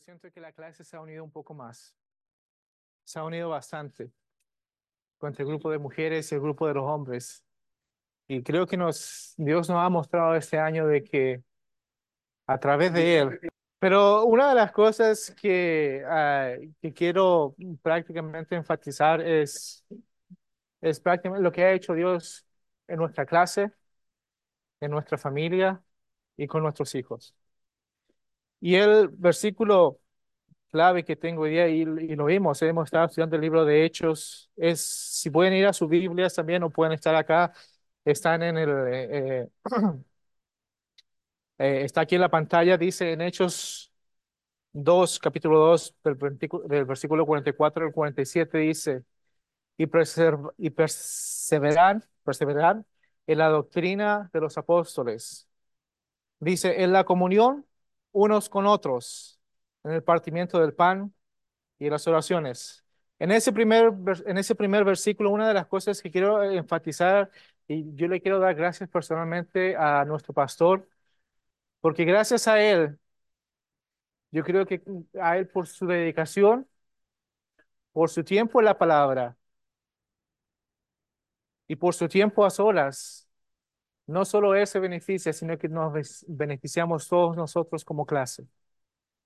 siento que la clase se ha unido un poco más. Se ha unido bastante con el grupo de mujeres y el grupo de los hombres. Y creo que nos, Dios nos ha mostrado este año de que a través de Él. Pero una de las cosas que, ah, que quiero prácticamente enfatizar es, es prácticamente lo que ha hecho Dios en nuestra clase, en nuestra familia y con nuestros hijos. Y el versículo clave que tengo hoy día, y, y lo vimos, hemos estado estudiando el libro de Hechos, es, si pueden ir a sus Biblias también o pueden estar acá, están en el, eh, eh, está aquí en la pantalla, dice en Hechos 2, capítulo 2, del, del versículo 44 al 47, dice, y, y perseveran, perseveran en la doctrina de los apóstoles. Dice, en la comunión unos con otros en el partimiento del pan y las oraciones. En ese primer, en ese primer versículo, una de las cosas que quiero enfatizar, y yo le quiero dar gracias personalmente a nuestro pastor, porque gracias a él, yo creo que a él por su dedicación, por su tiempo en la palabra y por su tiempo a solas, no solo él se beneficia, sino que nos beneficiamos todos nosotros como clase.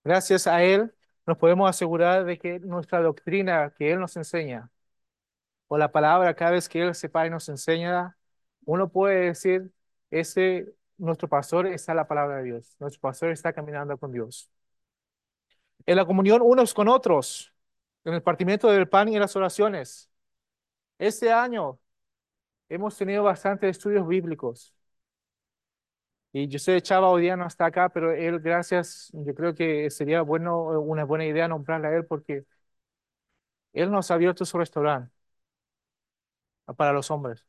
Gracias a él nos podemos asegurar de que nuestra doctrina que él nos enseña, o la palabra cada vez que él sepa y nos enseña, uno puede decir, ese, nuestro pastor está en la palabra de Dios, nuestro pastor está caminando con Dios. En la comunión unos con otros, en el partimiento del pan y en las oraciones. Este año hemos tenido bastantes estudios bíblicos. Y yo sé, Chava hoy día no está acá, pero él, gracias, yo creo que sería bueno, una buena idea nombrarle a él porque él nos ha abierto su restaurante para los hombres.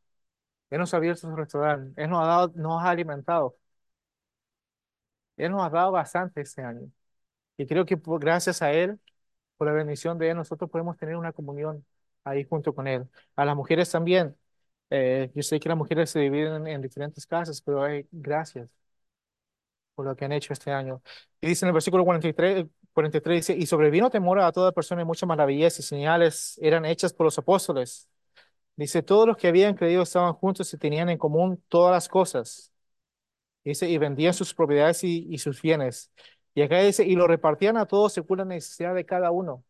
Él nos ha abierto su restaurante. Él nos ha dado, nos ha alimentado. Él nos ha dado bastante este año. Y creo que gracias a él, por la bendición de él, nosotros podemos tener una comunión ahí junto con él. A las mujeres también. Eh, yo sé que las mujeres se dividen en diferentes casas, pero hay gracias por lo que han hecho este año. Y dice en el versículo 43, 43 dice, y sobrevino temor a toda persona y muchas maravillas y señales eran hechas por los apóstoles. Dice, todos los que habían creído estaban juntos y tenían en común todas las cosas. Dice, y vendían sus propiedades y, y sus bienes. Y acá dice, y lo repartían a todos según la necesidad de cada uno.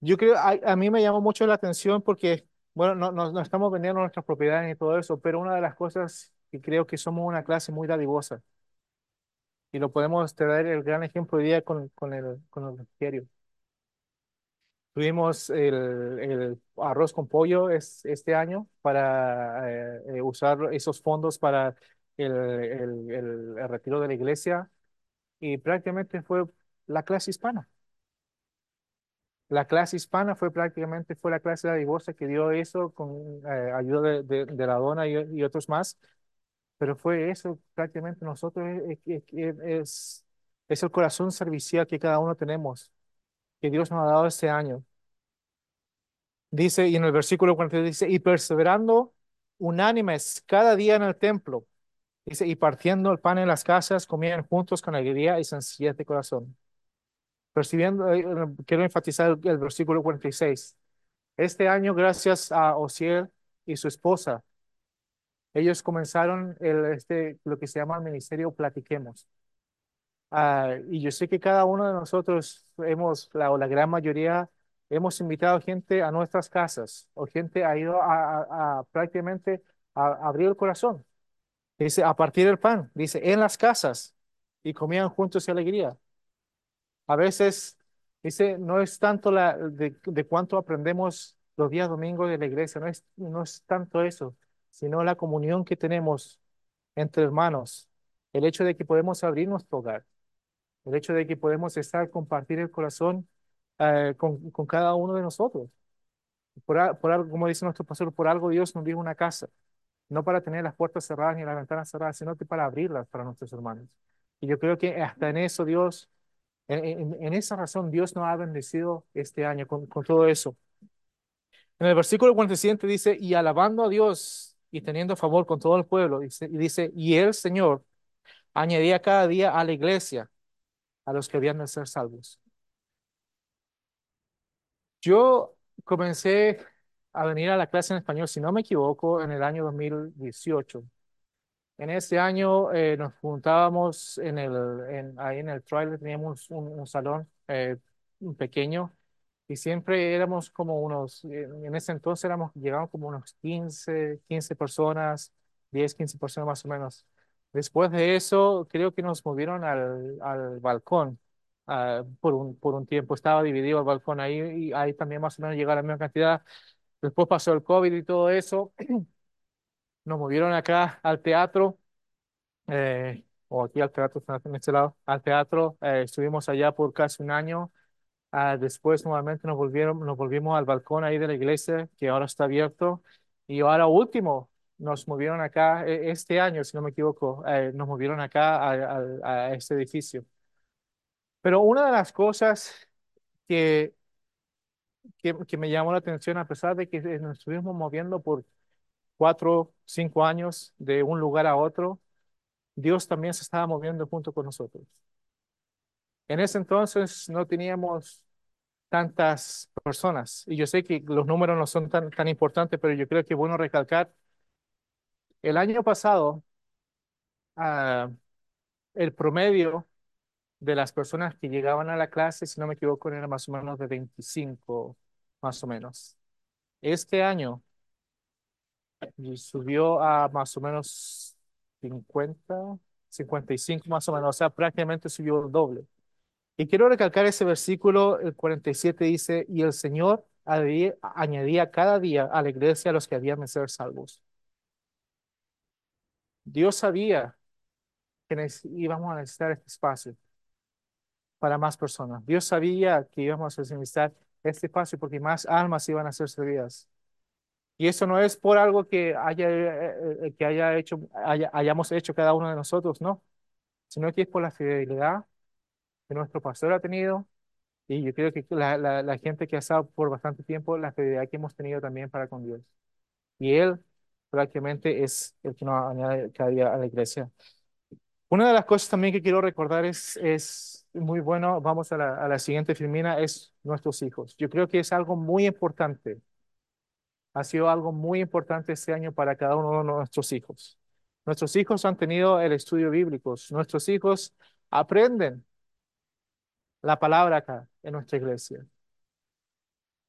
Yo creo, a, a mí me llamó mucho la atención porque bueno, no, no, estamos vendiendo nuestras propiedades y todo eso, pero una de las cosas que creo que somos una clase muy dadivosa, y lo podemos traer el gran ejemplo hoy día con, con el, con el refrigerio. Tuvimos el, el, arroz con pollo es, este año para eh, eh, usar esos fondos para el, el, el retiro de la iglesia y prácticamente fue la clase hispana. La clase hispana fue prácticamente fue la clase de divorcio que dio eso con eh, ayuda de, de, la dona y, otros más, pero fue eso prácticamente nosotros es, es, es, el corazón servicial que cada uno tenemos, que Dios nos ha dado este año. Dice, y en el versículo 40 dice, y perseverando unánimes cada día en el templo, dice, y partiendo el pan en las casas, comían juntos con alegría y sencillez de corazón Percibiendo, eh, quiero enfatizar el, versículo 46. Este año, gracias a Osiel y su esposa, ellos comenzaron este, lo que se llama el ministerio Platiquemos. Ah, y yo sé que cada uno de nosotros hemos, la, o la gran mayoría, hemos invitado gente a nuestras casas o gente ha ido a, a, prácticamente a, abrir el corazón. Dice, a partir del pan, dice, en las casas y comían juntos y alegría. A veces, dice, no es tanto la, de, de cuánto aprendemos los días domingos de la iglesia, no es, no es tanto eso, sino la comunión que tenemos entre hermanos, el hecho de que podemos abrir nuestro hogar, el hecho de que podemos estar, compartir el corazón eh, con, con, cada uno de nosotros. Por, por algo, como dice nuestro pastor, por algo Dios nos dio una casa, no para tener las puertas cerradas ni las ventanas cerradas, sino que para abrirlas para nuestros hermanos. Y yo creo que hasta en eso Dios en, esa razón Dios nos ha bendecido este año con, todo eso. En el versículo 47 dice, y alabando a Dios y teniendo favor con todo el pueblo, y dice, y el Señor añadía cada día a la iglesia a los que habían de ser salvos. Yo comencé a venir a la clase en español, si no me equivoco, en el año 2018. En ese año eh, nos juntábamos en el, en, ahí en el trailer, teníamos un, un salón eh, pequeño y siempre éramos como unos, en ese entonces éramos, como unos 15, 15 personas, 10, 15 personas más o menos. Después de eso, creo que nos movieron al, al balcón ah, por un, por un tiempo. Estaba dividido el balcón ahí y ahí también más o menos llegaba la misma cantidad. Después pasó el COVID y todo eso. Nos movieron acá al teatro, eh, o aquí al teatro, en este lado, al teatro. eh, estuvimos allá por casi un año. Ah, después nuevamente nos volvieron, nos volvimos al balcón ahí de la iglesia, que ahora está abierto. Y ahora último, nos movieron acá, e- este año, si no me equivoco, eh, nos movieron acá a, a, a este edificio. Pero una de las cosas que, que, que me llamó la atención, a pesar de que nos estuvimos moviendo por cuatro, cinco años de un lugar a otro, Dios también se estaba moviendo junto con nosotros. En ese entonces no teníamos tantas personas y yo sé que los números no son tan, tan importantes, pero yo creo que es bueno recalcar, el año pasado, ah, el promedio de las personas que llegaban a la clase, si no me equivoco, era más o menos de 25, más o menos. Este año y subió a más o menos 50, 55 más o menos, o sea, prácticamente subió el doble. Y quiero recalcar ese versículo, el 47 dice, y el Señor añadía, cada día a la iglesia a los que habían de ser salvos. Dios sabía que íbamos a necesitar este espacio para más personas. Dios sabía que íbamos a necesitar este espacio porque más almas iban a ser servidas. Y eso no es por algo que haya, eh, eh, que haya hecho, haya- hayamos hecho cada uno de nosotros, no, sino que es por la fidelidad que nuestro pastor ha tenido y yo creo que la, la, la gente que ha estado por bastante tiempo, la fidelidad que hemos tenido también para con Dios. Y Él prácticamente es el que nos añade cada día a la iglesia. Una de las cosas también que quiero recordar es, es muy bueno, vamos a la, a la siguiente filmina, es nuestros hijos. Yo creo que es algo muy importante ha sido algo muy importante este año para cada uno de nuestros hijos. Nuestros hijos han tenido el estudio bíblico, nuestros hijos aprenden la palabra acá en nuestra iglesia.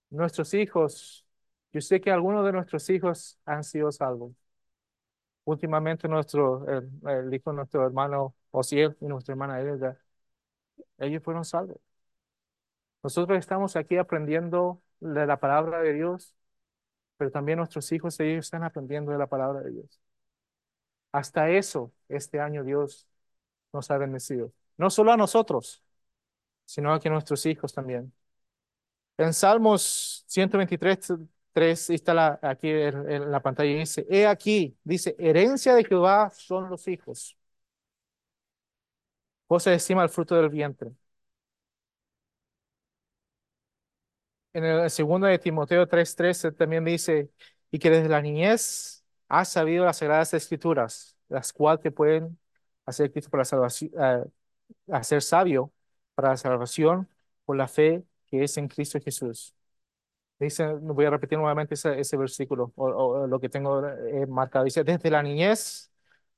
Nuestros hijos, yo sé que algunos de nuestros hijos han sido salvos. Últimamente nuestro, el, hijo nuestro hermano Osiel y nuestra hermana Elga, ellos fueron salvos. Nosotros estamos aquí aprendiendo de la palabra de Dios pero también nuestros hijos, ellos están aprendiendo de la palabra de Dios. Hasta eso, este año Dios nos ha bendecido. No solo a nosotros, sino a nuestros hijos también. En Salmos 123, 3, está la, aquí en, en la pantalla, dice, he aquí, dice, herencia de Jehová son los hijos. Cosa estima el fruto del vientre. En el segundo de Timoteo 3:13 también dice, y que desde la niñez has sabido las sagradas escrituras, las cuales te pueden hacer Cristo para la salvación, eh, hacer sabio para la salvación por la fe que es en Cristo Jesús. Dice, voy a repetir nuevamente ese, ese versículo o, o lo que tengo eh, marcado. Dice, desde la niñez,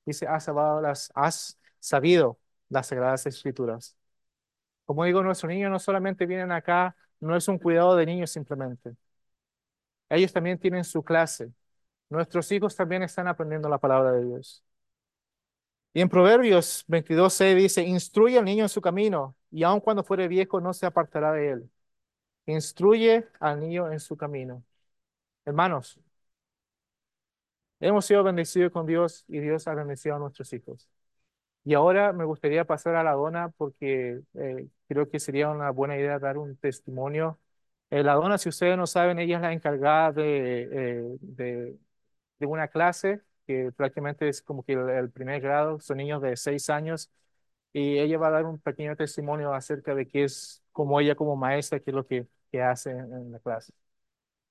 dice, has, sabido las, has sabido las sagradas escrituras. Como digo, nuestros niños no solamente vienen acá, no es un cuidado de niños simplemente. Ellos también tienen su clase. Nuestros hijos también están aprendiendo la palabra de Dios. Y en Proverbios 22.6 dice, instruye al niño en su camino, y aun cuando fuere viejo no se apartará de él. Instruye al niño en su camino. Hermanos, hemos sido bendecidos con Dios y Dios ha bendecido a nuestros hijos. Y ahora me gustaría pasar a la dona porque eh, creo que sería una buena idea dar un testimonio. Eh, la dona, si ustedes no saben, ella es la encargada de, eh, de, de una clase que prácticamente es como que el, el, primer grado, son niños de seis años, y ella va a dar un pequeño testimonio acerca de qué es, como ella como maestra, qué es lo que, que hace en, en la clase.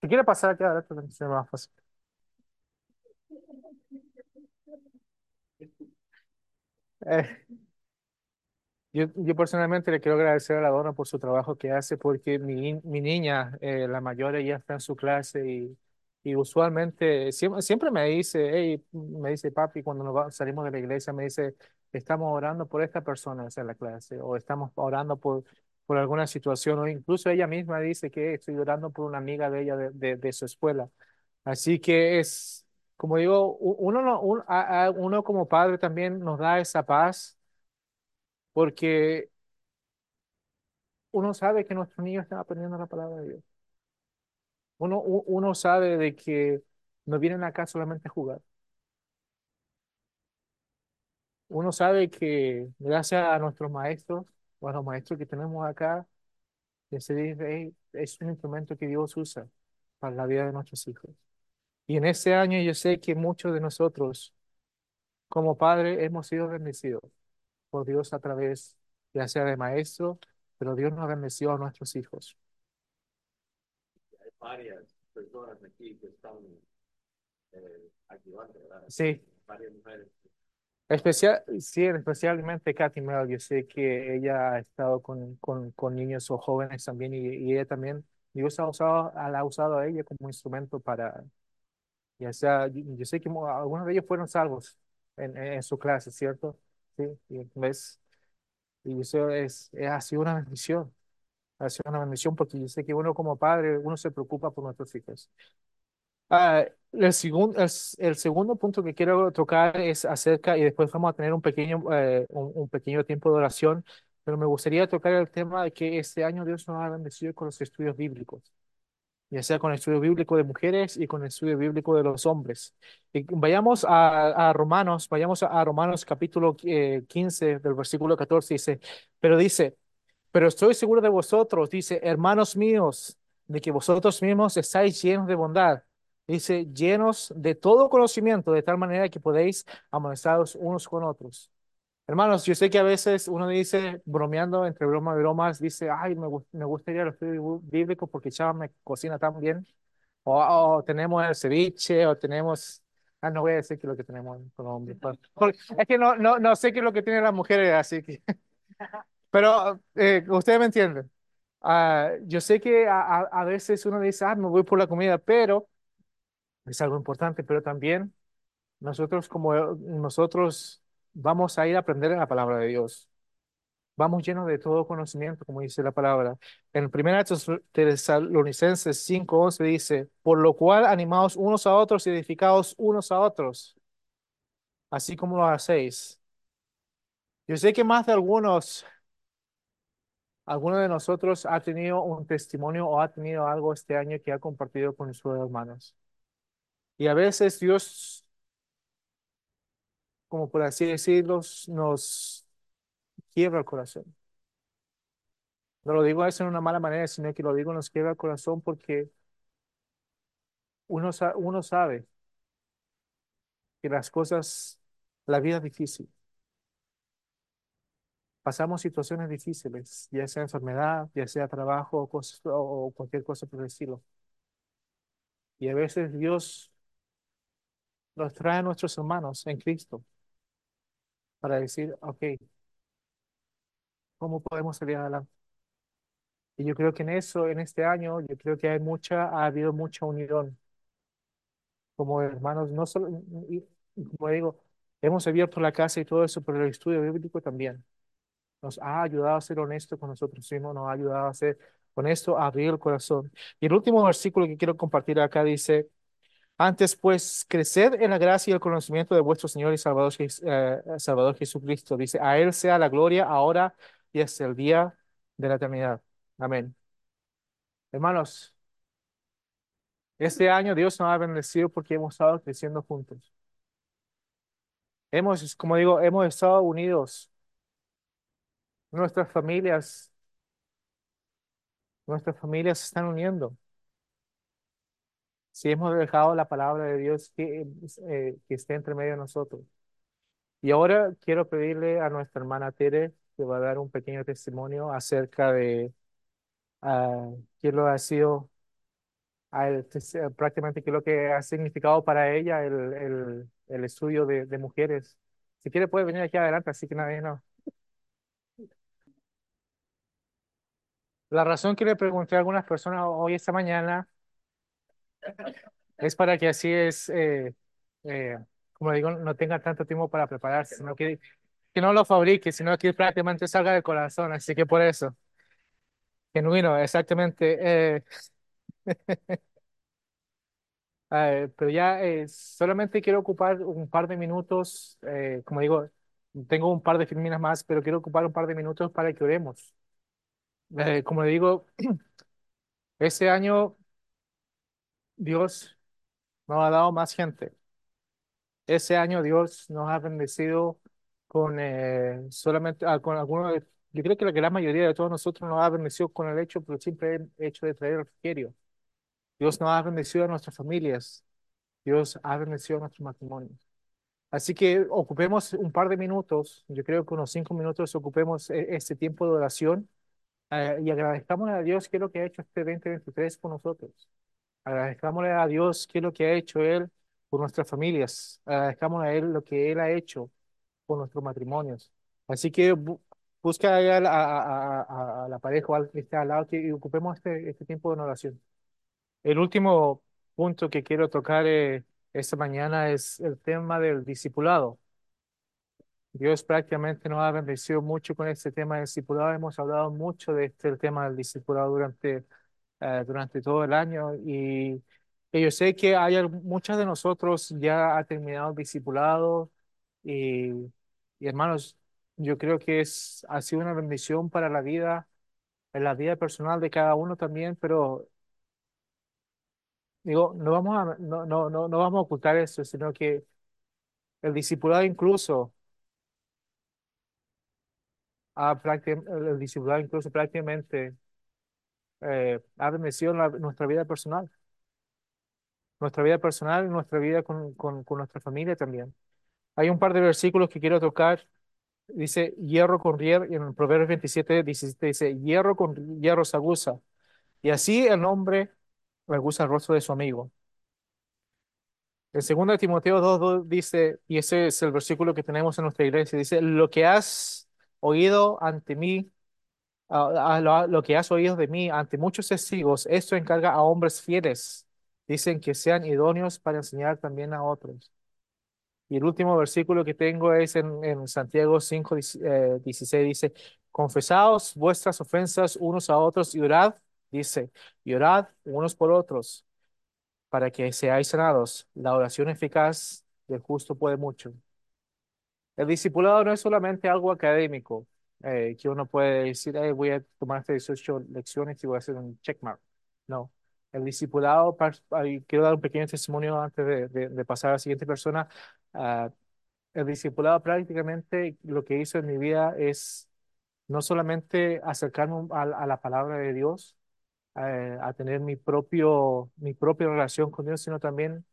Si quiere pasar acá, ahora se más fácil. Eh, Yo, yo personalmente le quiero agradecer a la dona por su trabajo que hace, porque mi, mi niña, eh, la mayor, ella está en su clase y, y usualmente siempre, siempre me dice, hey, me dice papi, cuando nos va- salimos de la iglesia, me dice, estamos orando por esta persona en la clase, o estamos orando por, por alguna situación, o incluso ella misma dice que estoy orando por una amiga de ella de, de, de su escuela. Así que es, como digo, uno, no, uno como padre también nos da esa paz porque uno sabe que nuestros niños están aprendiendo la palabra de Dios. Uno, uno sabe de que no vienen acá solamente a jugar. Uno sabe que gracias a nuestros maestros, o a los maestros que tenemos acá, que se dice, "Hey, es un instrumento que Dios usa para la vida de nuestros hijos. Y en este año yo sé que muchos de nosotros, como padres, hemos sido bendecidos por Dios a través, ya sea de maestros, pero Dios nos bendeció a nuestros hijos. Hay varias personas aquí que están eh, ayudando, ¿verdad? Sí, Varias mujeres. Especial, sí, especialmente Katy Mel, yo sé que ella ha estado con, con, con niños o jóvenes también y, y ella también, Dios ha usado, la ha usado a ella como instrumento para, ya sea, yo, yo sé que algunos de ellos fueron salvos en, en su clase, ¿cierto? Sí, y ves, y eso es, es- ha sido una bendición, ha sido una bendición porque yo sé que uno como padre, uno se preocupa por nuestros hijos. Ah, el, segundo, el, el segundo punto que quiero tocar es acerca, y después vamos a tener un pequeño, eh, un, un pequeño tiempo de oración, pero me gustaría tocar el tema de que este año Dios nos ha bendecido con los estudios bíblicos, ya sea con el estudio bíblico de mujeres y con el estudio bíblico de los hombres. Y vayamos a, a Romanos, vayamos a, Romanos capítulo eh, 15 del versículo 14, dice, pero dice, pero estoy seguro de vosotros, dice, hermanos míos, de que vosotros mismos estáis llenos de bondad. Dice, llenos de todo conocimiento, de tal manera que podéis amonestaros unos con otros. Hermanos, yo sé que a veces uno dice, bromeando, entre bromas y bromas, dice, ay, me, me gustaría el estudio bíblico porque Chava me cocina tan bien. O, o tenemos el ceviche, o tenemos... Ah, no voy a decir que lo que tenemos en Colombia. pero- porque es que no, no, no sé qué es lo que tienen las mujeres, así que... Pero eh, ustedes me entienden. Ah, yo sé que a, a veces uno dice, ah, me voy por la comida, pero es algo importante, pero también nosotros como nosotros vamos a ir a aprender en la palabra de Dios. Vamos llenos de todo conocimiento, como dice la palabra. En 1 Tesalonicenses 5:11 dice, por lo cual animaos unos a otros y edificaos unos a otros, así como lo hacéis. Yo sé que más de algunos ¿Alguno de nosotros ha tenido un testimonio o ha tenido algo este año que ha compartido con sus hermanos? Y a veces Dios, como por así decirlo, nos quiebra el corazón. No lo digo eso en una mala manera, sino que lo digo nos quiebra el corazón porque uno, sa- uno sabe que las cosas, la vida es difícil. Pasamos situaciones difíciles, ya sea enfermedad, ya sea trabajo o, cualquier cosa por el. Y a veces Dios nos trae a nuestros hermanos en Cristo para decir, ok, ¿cómo podemos salir adelante? Y yo creo que en eso, en este año, yo creo que hay mucha, ha habido mucha unión como hermanos, no solo, y- como digo, hemos abierto la casa y todo eso, pero el estudio bíblico también nos ha ayudado a ser honestos con nosotros mismos, nos ha ayudado a ser honestos, a abrir el corazón. Y el último versículo que quiero compartir acá dice, antes pues, creced en la gracia y el conocimiento de vuestro Señor y Salvador, eh, Salvador Jesucristo. Dice, a Él sea la gloria ahora y hasta el día de la eternidad. Amén. Hermanos, este año Dios nos ha bendecido porque hemos estado creciendo juntos. Hemos, como digo, hemos estado unidos. Nuestras familias, nuestras familias se están uniendo. Si hemos dejado la palabra de Dios que, eh, que esté entre medio de nosotros. Y ahora quiero pedirle a nuestra hermana Tere que va a dar un pequeño testimonio acerca de ah, qué lo ha sido eh, prácticamente qué lo que ha significado para ella el, el, el estudio de, de mujeres. Si quiere puede venir aquí adelante, así que nadie no. La razón que le pregunté a algunas personas hoy esta mañana es para que así es, eh, eh, como digo, no tenga tanto tiempo para prepararse, sino que, no lo fabrique, sino que prácticamente salga del corazón. Así que por eso, genuino, exactamente. eh, pero ya solamente quiero ocupar un par de minutos, como digo, tengo un par de filminas más, pero quiero ocupar un par de minutos para que oremos. Eh, como digo, este año Dios nos ha dado más gente. Ese año Dios nos ha bendecido con eh, solamente, ah, con algunos, yo creo que la gran mayoría de todos nosotros nos ha bendecido con el hecho, pero siempre el hecho de traer refrigerio. Dios nos ha bendecido a nuestras familias. Dios ha bendecido a nuestros matrimonios. Así que ocupemos un par de minutos, yo creo que unos cinco minutos, ocupemos e- este tiempo de oración eh, y agradezcamos a Dios qué es lo que ha hecho este 2023 con nosotros. Agradezcámosle a Dios qué es lo que ha hecho Él por nuestras familias. Agradezcámosle a Él lo que Él ha hecho por nuestros matrimonios. Así que bu- busca a, a- a- a- la pareja o al que esté al lado y ocupemos este, este tiempo de oración. El último punto que quiero tocar eh, esta mañana es el tema del discipulado. Dios prácticamente nos ha bendecido mucho con este tema del discipulado. Hemos hablado mucho de este el tema del discipulado durante eh, durante todo el año y que yo sé que hay muchos de nosotros ya ha terminado discipulado y, y hermanos, yo creo que es, ha sido una bendición para la vida, en la vida personal de cada uno también, pero digo, no vamos a, no, no, no, no vamos a ocultar eso, sino que el discipulado incluso prácti- el discipulado incluso prácticamente eh, ha bendecido la- nuestra vida personal, nuestra vida personal nuestra vida con, con, con nuestra familia también. Hay un par de versículos que quiero tocar. Dice, hierro con hierro, en el Proverbios 27, 17 dice, hierro con hierro se aguza. Y así el hombre aguza el rostro de su amigo. En 2 Timoteo 2, 2 dice, y ese es el versículo que tenemos en nuestra iglesia, dice, lo que has oído ante mí, lo, que has oído de mí ante muchos testigos, esto encarga a hombres fieles. Dicen que sean idóneos para enseñar también a otros. Y el último versículo que tengo es en, Santiago 5, eh, 16, dice, confesaos vuestras ofensas unos a otros y orad, dice, y orad unos por otros para que seáis sanados. La oración eficaz del justo puede mucho. El discipulado no es solamente algo académico, eh, que uno puede decir, "Eh, voy a tomar estas 18 lecciones y voy a hacer un checkmark. No. El discipulado, quiero dar un pequeño testimonio antes de, pasar a la siguiente persona. Ah, el discipulado prácticamente lo que hizo en mi vida es no solamente acercarme a, la palabra de Dios, eh, a tener mi propio, mi propia relación con Dios, sino también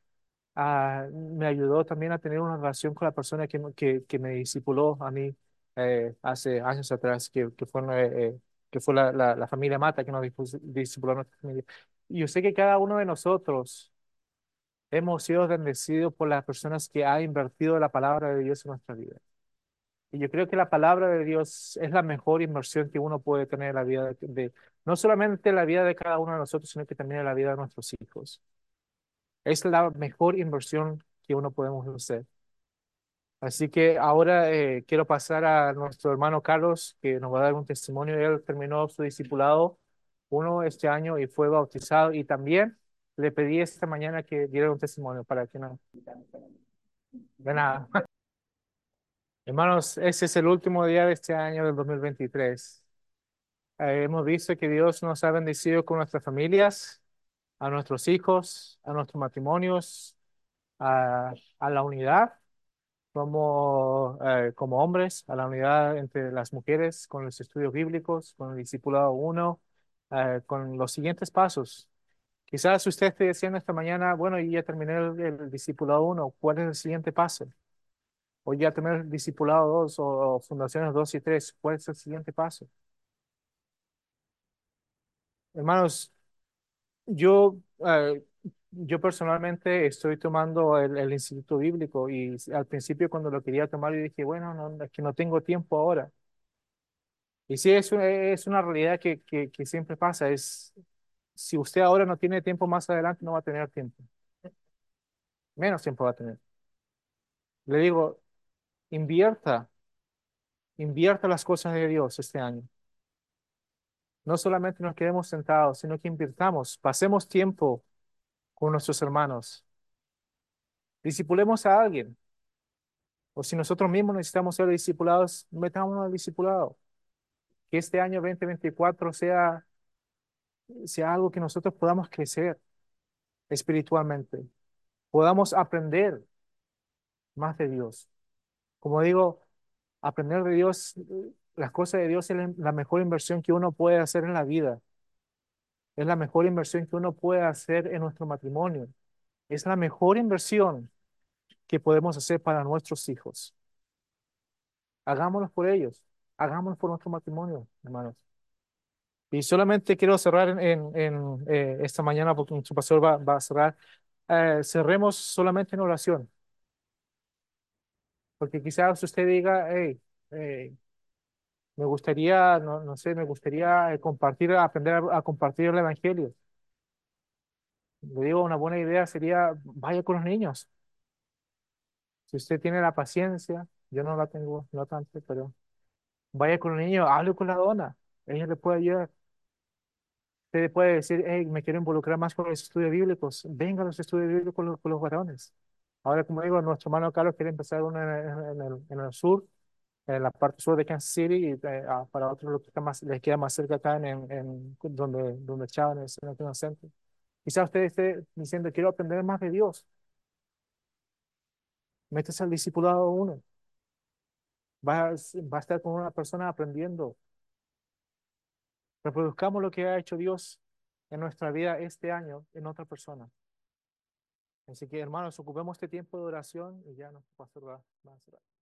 ah, me ayudó también a tener una relación con la persona que, que, que me discipuló a mí eh, hace años atrás, que, que fue, eh, eh, que fue la, la, la familia Mata que nos discipuló nuestra familia. Y yo sé que cada uno de nosotros hemos sido bendecidos por las personas que han invertido la palabra de Dios en nuestra vida. Y yo creo que la palabra de Dios es la mejor inversión que uno puede tener en la vida de, de- no solamente en la vida de cada uno de nosotros, sino que también en la vida de nuestros hijos. Es la mejor inversión que uno podemos hacer. Así que ahora eh, quiero pasar a nuestro hermano Carlos, que nos va a dar un testimonio. Él terminó su discipulado uno este año y fue bautizado. Y también le pedí esta mañana que diera un testimonio para que no. De nada. Hermanos, ese es el último día de este año del 2023. Eh, hemos visto que Dios nos ha bendecido con nuestras familias, a nuestros hijos, a nuestros matrimonios, a, a la unidad como, eh, como hombres, a la unidad entre las mujeres con los estudios bíblicos, con el discipulado uno, eh, con los siguientes pasos. Quizás usted esté diciendo esta mañana, bueno, ya terminé el, el discipulado uno, ¿cuál es el siguiente paso? O ya tener discipulado 2 o, o fundaciones 2 y 3, ¿cuál es el siguiente paso? Hermanos, yo, eh, yo personalmente estoy tomando el, el Instituto Bíblico y al principio cuando lo quería tomar yo dije, bueno, no, es que no tengo tiempo ahora. Y sí, es, una- es una realidad que, que, que siempre pasa. Es, si usted ahora no tiene tiempo, más adelante no va a tener tiempo. Menos tiempo va a tener. Le digo, invierta, invierta las cosas de Dios este año. No solamente nos quedemos sentados, sino que invirtamos, pasemos tiempo con nuestros hermanos. Discipulemos a alguien. O si nosotros mismos necesitamos ser discipulados, metámonos al discipulado. Que este año 2024 sea, sea algo que nosotros podamos crecer espiritualmente, podamos aprender más de Dios. Como digo, aprender de Dios, las cosas de Dios es la mejor inversión que uno puede hacer en la vida. Es la mejor inversión que uno puede hacer en nuestro matrimonio. Es la mejor inversión que podemos hacer para nuestros hijos. Hagámoslo por ellos. Hagámoslo por nuestro matrimonio, hermanos. Y solamente quiero cerrar en, en- en, eh, esta mañana, porque nuestro pastor va, va a cerrar. Eh, cerremos solamente en oración. Porque quizás usted diga, hey, eh, me gustaría, no, no sé, me gustaría eh, compartir, aprender a, a compartir el Evangelio. Le digo, una buena idea sería, vaya con los niños. Si usted tiene la paciencia, yo no la tengo, no tanto, pero vaya con los niños, hable con la dona. Ella le puede ayudar. Usted le puede decir, hey, me quiero involucrar más con los estudios bíblicos. Venga a los estudios bíblicos con los, con los varones. Ahora, como digo, nuestro hermano Carlos quiere empezar uno en, en- el, en el sur, en la parte sur de Kansas City, y eh, ah, para otros lo que está más, les queda más cerca acá en, en, donde, donde Chávez, en el Centro. Quizás usted esté diciendo, quiero aprender más de Dios. Métese al discipulado uno. Va, va a estar con una persona aprendiendo. Reproduzcamos lo que ha hecho Dios en nuestra vida este año en otra persona. Así que, hermanos, ocupemos este tiempo de oración y ya nuestro pastor va, va a cerrar.